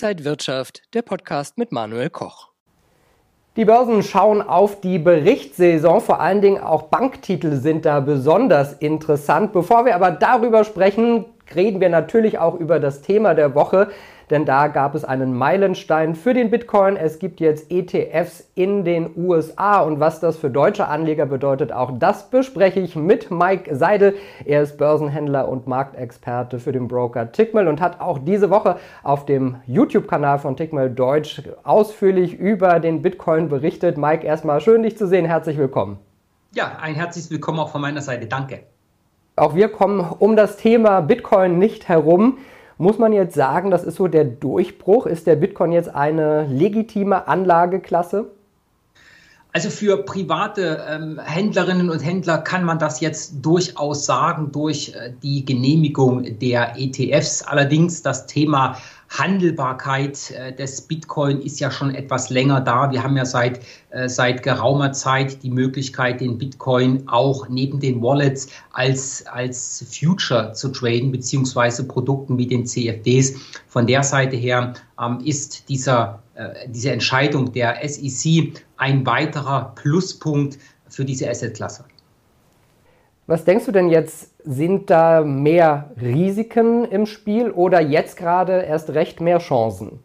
Inside Wirtschaft, der Podcast mit Manuel Koch. Die Börsen schauen auf die Berichtssaison, vor allen Dingen auch Banktitel sind da besonders interessant. Bevor wir aber darüber sprechen, reden wir natürlich auch über das Thema der Woche denn da gab es einen Meilenstein für den Bitcoin. Es gibt jetzt ETFs in den USA und was das für deutsche Anleger bedeutet, auch das bespreche ich mit Mike Seidel. Er ist Börsenhändler und Marktexperte für den Broker Tickmill und hat auch diese Woche auf dem YouTube-Kanal von Tickmill Deutsch ausführlich über den Bitcoin berichtet. Mike, erstmal schön dich zu sehen. Herzlich willkommen. Ja, ein herzliches Willkommen auch von meiner Seite. Danke. Auch wir kommen um das Thema Bitcoin nicht herum. Muss man jetzt sagen, das ist so der Durchbruch? Ist der Bitcoin jetzt eine legitime Anlageklasse? Also für private ähm, Händlerinnen und Händler kann man das jetzt durchaus sagen durch äh, die Genehmigung der ETFs. Allerdings das Thema Handelbarkeit äh, des Bitcoin ist ja schon etwas länger da. Wir haben ja seit, äh, seit geraumer Zeit die Möglichkeit, den Bitcoin auch neben den Wallets als, als Future zu traden, beziehungsweise Produkten wie den CFDs. Von der Seite her ähm, ist dieser, äh, diese Entscheidung der SEC ein weiterer Pluspunkt für diese Assetklasse. Was denkst du denn jetzt, sind da mehr Risiken im Spiel oder jetzt gerade erst recht mehr Chancen?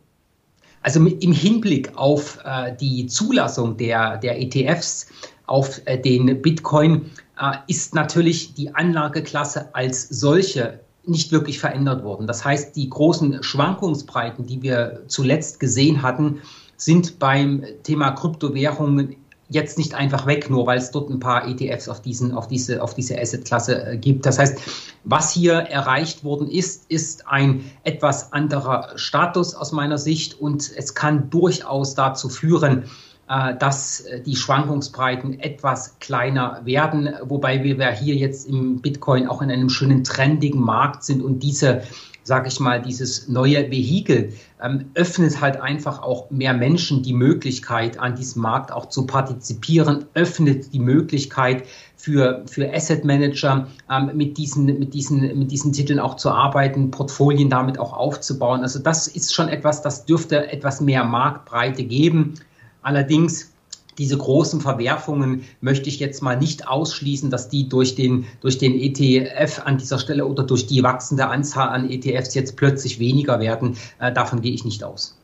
Also im Hinblick auf äh, die Zulassung der, der ETFs auf äh, den Bitcoin äh, ist natürlich die Anlageklasse als solche nicht wirklich verändert worden. Das heißt, die großen Schwankungsbreiten, die wir zuletzt gesehen hatten, sind beim Thema Kryptowährungen jetzt nicht einfach weg, nur weil es dort ein paar ETFs auf, diesen, auf diese, auf diese Assetklasse äh, gibt. Das heißt, was hier erreicht worden ist, ist ein etwas anderer Status aus meiner Sicht und es kann durchaus dazu führen, dass äh, die Schwankungsbreiten etwas kleiner werden, wobei wir hier jetzt im Bitcoin auch in einem schönen trendigen Markt sind und diese sage ich mal, dieses neue Vehikel ähm, öffnet halt einfach auch mehr Menschen die Möglichkeit, an diesem Markt auch zu partizipieren, öffnet die Möglichkeit für, für Asset Manager ähm, mit, diesen, mit, diesen, mit diesen Titeln auch zu arbeiten, Portfolien damit auch aufzubauen. Also das ist schon etwas, das dürfte etwas mehr Marktbreite geben. Allerdings diese großen Verwerfungen möchte ich jetzt mal nicht ausschließen, dass die durch den, durch den ETF an dieser Stelle oder durch die wachsende Anzahl an ETFs jetzt plötzlich weniger werden. Äh, davon gehe ich nicht aus.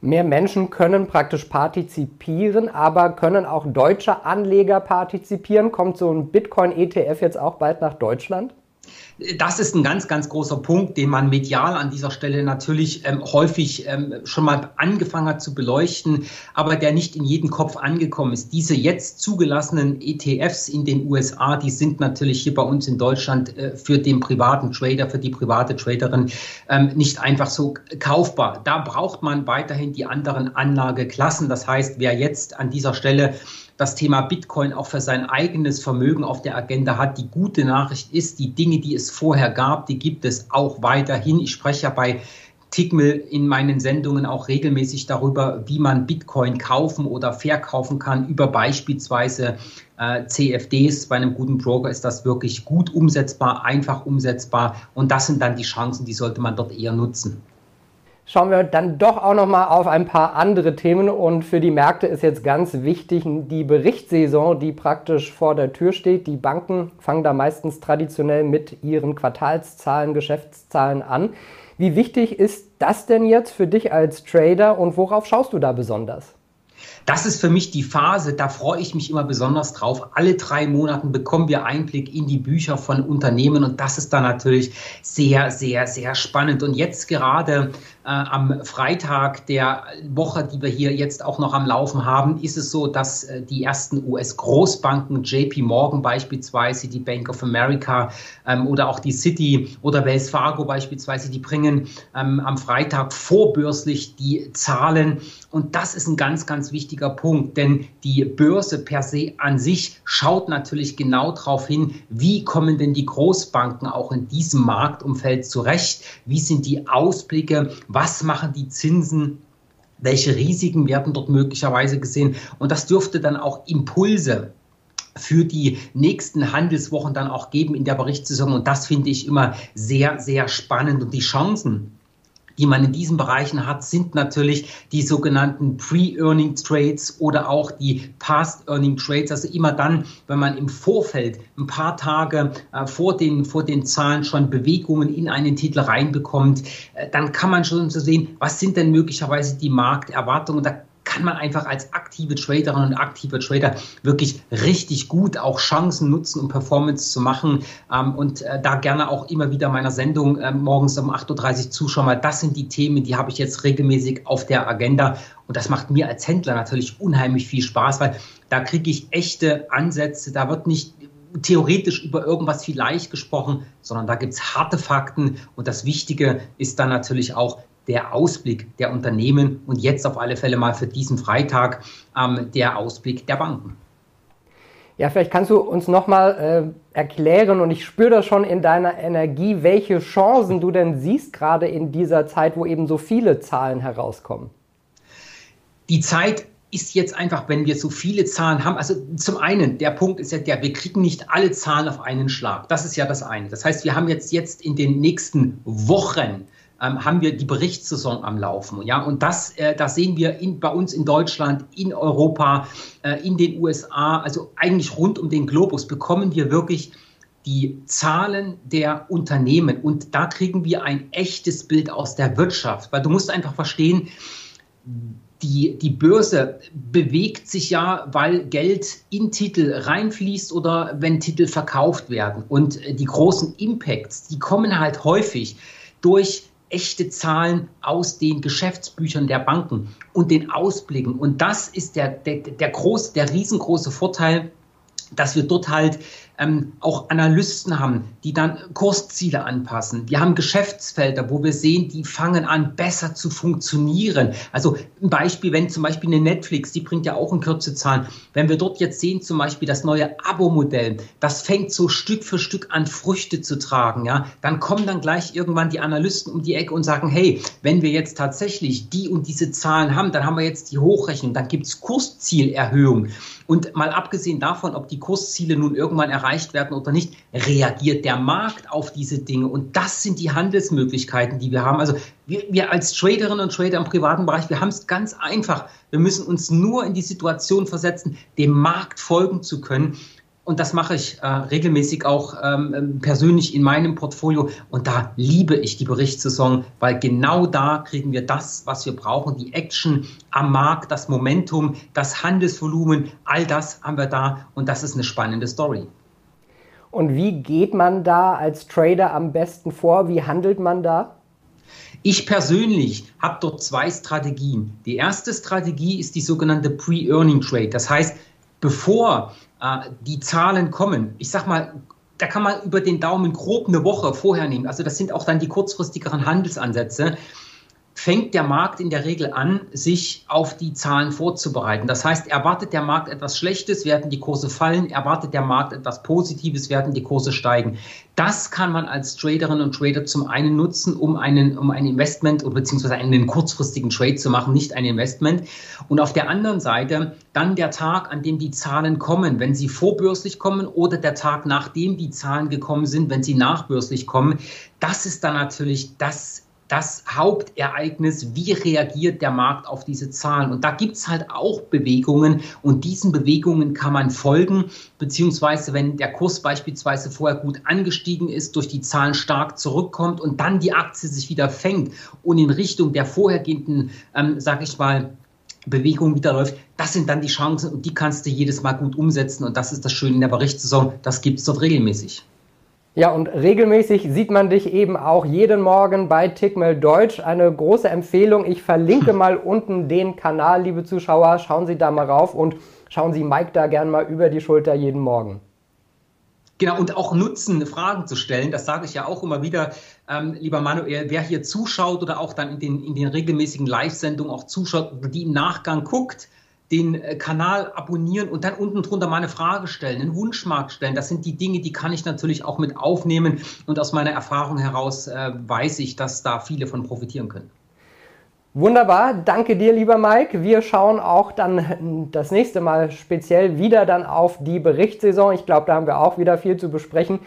Mehr Menschen können praktisch partizipieren, aber können auch deutsche Anleger partizipieren? Kommt so ein Bitcoin-ETF jetzt auch bald nach Deutschland? Das ist ein ganz, ganz großer Punkt, den man medial an dieser Stelle natürlich ähm, häufig ähm, schon mal angefangen hat zu beleuchten, aber der nicht in jedem Kopf angekommen ist. Diese jetzt zugelassenen ETFs in den USA, die sind natürlich hier bei uns in Deutschland äh, für den privaten Trader, für die private Traderin ähm, nicht einfach so kaufbar. Da braucht man weiterhin die anderen Anlageklassen. Das heißt, wer jetzt an dieser Stelle das Thema Bitcoin auch für sein eigenes Vermögen auf der Agenda hat. Die gute Nachricht ist, die Dinge, die es vorher gab, die gibt es auch weiterhin. Ich spreche ja bei Tickmill in meinen Sendungen auch regelmäßig darüber, wie man Bitcoin kaufen oder verkaufen kann, über beispielsweise äh, CFDs. Bei einem guten Broker ist das wirklich gut umsetzbar, einfach umsetzbar und das sind dann die Chancen, die sollte man dort eher nutzen schauen wir dann doch auch noch mal auf ein paar andere Themen und für die Märkte ist jetzt ganz wichtig die Berichtssaison, die praktisch vor der Tür steht. Die Banken fangen da meistens traditionell mit ihren Quartalszahlen, Geschäftszahlen an. Wie wichtig ist das denn jetzt für dich als Trader und worauf schaust du da besonders? Das ist für mich die Phase, da freue ich mich immer besonders drauf. Alle drei Monate bekommen wir Einblick in die Bücher von Unternehmen und das ist dann natürlich sehr, sehr, sehr spannend. Und jetzt gerade am Freitag der Woche, die wir hier jetzt auch noch am Laufen haben, ist es so, dass äh, die ersten US-Großbanken, JP Morgan beispielsweise, die Bank of America ähm, oder auch die City oder Wells Fargo beispielsweise, die bringen ähm, am Freitag vorbörslich die Zahlen. Und das ist ein ganz, ganz wichtiger Punkt, denn die Börse per se an sich schaut natürlich genau darauf hin, wie kommen denn die Großbanken auch in diesem Marktumfeld zurecht? Wie sind die Ausblicke? Machen die Zinsen, welche Risiken werden dort möglicherweise gesehen. Und das dürfte dann auch Impulse für die nächsten Handelswochen dann auch geben in der Berichtssaison. Und das finde ich immer sehr, sehr spannend. Und die Chancen, die man in diesen Bereichen hat, sind natürlich die sogenannten Pre-Earning Trades oder auch die Past-Earning Trades. Also immer dann, wenn man im Vorfeld ein paar Tage äh, vor, den, vor den Zahlen schon Bewegungen in einen Titel reinbekommt, äh, dann kann man schon so sehen, was sind denn möglicherweise die Markterwartungen. Da kann man einfach als aktive Traderin und aktiver Trader wirklich richtig gut auch Chancen nutzen, um Performance zu machen. Ähm, und äh, da gerne auch immer wieder meiner Sendung äh, morgens um 8.30 Uhr zuschauen, weil das sind die Themen, die habe ich jetzt regelmäßig auf der Agenda. Und das macht mir als Händler natürlich unheimlich viel Spaß, weil da kriege ich echte Ansätze. Da wird nicht theoretisch über irgendwas vielleicht gesprochen, sondern da gibt es harte Fakten. Und das Wichtige ist dann natürlich auch, der Ausblick der Unternehmen und jetzt auf alle Fälle mal für diesen Freitag ähm, der Ausblick der Banken. Ja, vielleicht kannst du uns nochmal äh, erklären, und ich spüre das schon in deiner Energie, welche Chancen du denn siehst, gerade in dieser Zeit, wo eben so viele Zahlen herauskommen. Die Zeit ist jetzt einfach, wenn wir so viele Zahlen haben, also zum einen, der Punkt ist ja der, wir kriegen nicht alle Zahlen auf einen Schlag. Das ist ja das eine. Das heißt, wir haben jetzt, jetzt in den nächsten Wochen ähm, haben wir die Berichtssaison am Laufen. Ja? Und das, äh, das sehen wir in, bei uns in Deutschland, in Europa, äh, in den USA, also eigentlich rund um den Globus bekommen wir wirklich die Zahlen der Unternehmen. Und da kriegen wir ein echtes Bild aus der Wirtschaft. Weil du musst einfach verstehen, die, die Börse bewegt sich ja, weil Geld in Titel reinfließt oder wenn Titel verkauft werden. Und äh, die großen Impacts, die kommen halt häufig durch echte Zahlen aus den Geschäftsbüchern der Banken und den Ausblicken. Und das ist der, der, der, groß, der riesengroße Vorteil, dass wir dort halt ähm, auch Analysten haben, die dann Kursziele anpassen. Wir haben Geschäftsfelder, wo wir sehen, die fangen an, besser zu funktionieren. Also ein Beispiel, wenn zum Beispiel eine Netflix, die bringt ja auch in Kürze Zahlen, wenn wir dort jetzt sehen, zum Beispiel das neue Abo-Modell, das fängt so Stück für Stück an, Früchte zu tragen, ja, dann kommen dann gleich irgendwann die Analysten um die Ecke und sagen, hey, wenn wir jetzt tatsächlich die und diese Zahlen haben, dann haben wir jetzt die Hochrechnung, dann gibt es Kurszielerhöhung. Und mal abgesehen davon, ob die Kursziele nun irgendwann erreicht werden oder nicht, reagiert der Markt auf diese Dinge. Und das sind die Handelsmöglichkeiten, die wir haben. Also wir, wir als Traderinnen und Trader im privaten Bereich, wir haben es ganz einfach. Wir müssen uns nur in die Situation versetzen, dem Markt folgen zu können. Und das mache ich äh, regelmäßig auch ähm, ähm, persönlich in meinem Portfolio. Und da liebe ich die Berichtssaison, weil genau da kriegen wir das, was wir brauchen. Die Action am Markt, das Momentum, das Handelsvolumen, all das haben wir da. Und das ist eine spannende Story. Und wie geht man da als Trader am besten vor? Wie handelt man da? Ich persönlich habe dort zwei Strategien. Die erste Strategie ist die sogenannte Pre-Earning Trade. Das heißt, bevor äh, die Zahlen kommen. Ich sag mal, da kann man über den Daumen grob eine Woche vorher nehmen. Also das sind auch dann die kurzfristigeren Handelsansätze fängt der Markt in der Regel an, sich auf die Zahlen vorzubereiten. Das heißt, erwartet der Markt etwas Schlechtes, werden die Kurse fallen, erwartet der Markt etwas Positives, werden die Kurse steigen. Das kann man als Traderin und Trader zum einen nutzen, um einen, um ein Investment oder beziehungsweise einen kurzfristigen Trade zu machen, nicht ein Investment. Und auf der anderen Seite dann der Tag, an dem die Zahlen kommen, wenn sie vorbörslich kommen oder der Tag, nachdem die Zahlen gekommen sind, wenn sie nachbörslich kommen. Das ist dann natürlich das das Hauptereignis, wie reagiert der Markt auf diese Zahlen. Und da gibt es halt auch Bewegungen und diesen Bewegungen kann man folgen, beziehungsweise wenn der Kurs beispielsweise vorher gut angestiegen ist, durch die Zahlen stark zurückkommt und dann die Aktie sich wieder fängt und in Richtung der vorhergehenden, ähm, sage ich mal, Bewegung wieder läuft, das sind dann die Chancen und die kannst du jedes Mal gut umsetzen und das ist das Schöne in der Berichtssaison, das gibt es dort regelmäßig. Ja, und regelmäßig sieht man dich eben auch jeden Morgen bei Tickmail Deutsch. Eine große Empfehlung. Ich verlinke mal unten den Kanal, liebe Zuschauer. Schauen Sie da mal rauf und schauen Sie Mike da gern mal über die Schulter jeden Morgen. Genau, und auch nutzen, Fragen zu stellen. Das sage ich ja auch immer wieder, ähm, lieber Manuel, wer hier zuschaut oder auch dann in den, in den regelmäßigen Live-Sendungen auch zuschaut, die im Nachgang guckt, den äh, Kanal abonnieren und dann unten drunter mal eine Frage stellen, einen Wunschmarkt stellen. Das sind die Dinge, die kann ich natürlich auch mit aufnehmen. Und aus meiner Erfahrung heraus äh, weiß ich, dass da viele von profitieren können. Wunderbar, danke dir, lieber Mike. Wir schauen auch dann das nächste Mal speziell wieder dann auf die Berichtssaison. Ich glaube, da haben wir auch wieder viel zu besprechen.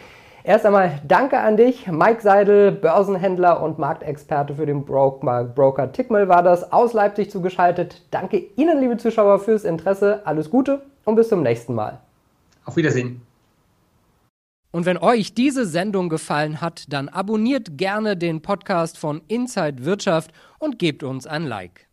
Erst einmal danke an dich, Mike Seidel, Börsenhändler und Marktexperte für den Broker Tickmill war das, aus Leipzig zugeschaltet. Danke Ihnen, liebe Zuschauer, fürs Interesse. Alles Gute und bis zum nächsten Mal. Auf Wiedersehen. Und wenn euch diese Sendung gefallen hat, dann abonniert gerne den Podcast von Inside Wirtschaft und gebt uns ein Like.